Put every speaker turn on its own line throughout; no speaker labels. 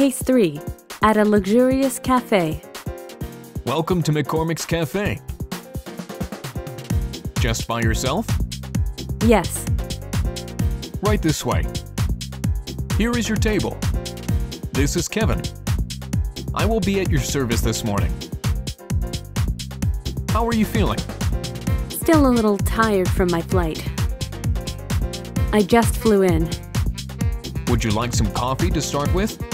Case 3 At a luxurious cafe.
Welcome to McCormick's Cafe. Just by yourself?
Yes.
Right this way. Here is your table. This is Kevin. I will be at your service this morning. How are you feeling?
Still a little tired from my flight. I just flew in.
Would you like some coffee to start with?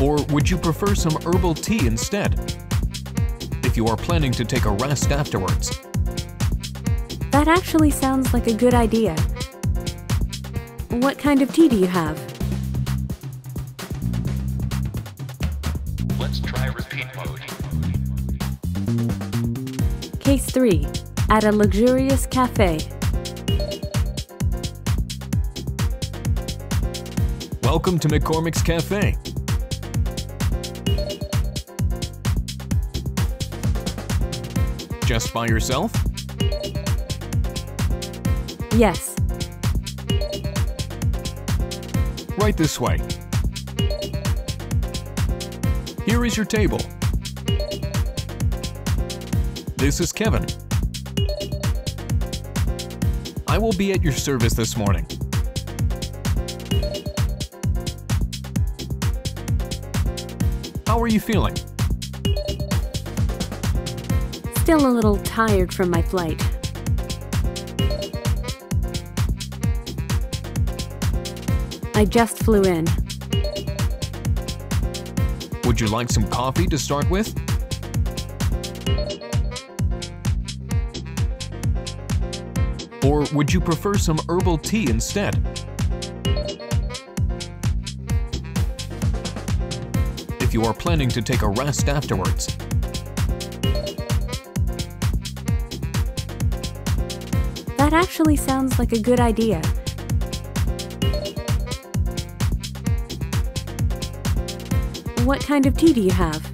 Or would you prefer some herbal tea instead? If you are planning to take a rest afterwards.
That actually sounds like a good idea. What kind of tea do you have?
Let's try repeat mode.
Case 3 At a luxurious cafe.
Welcome to McCormick's Cafe. Just by yourself?
Yes.
Right this way. Here is your table. This is Kevin. I will be at your service this morning. How are you feeling?
I'm still a little tired from my flight. I just flew in.
Would you like some coffee to start with? Or would you prefer some herbal tea instead? If you are planning to take a rest afterwards.
That actually sounds like a good idea. What kind of tea do you have?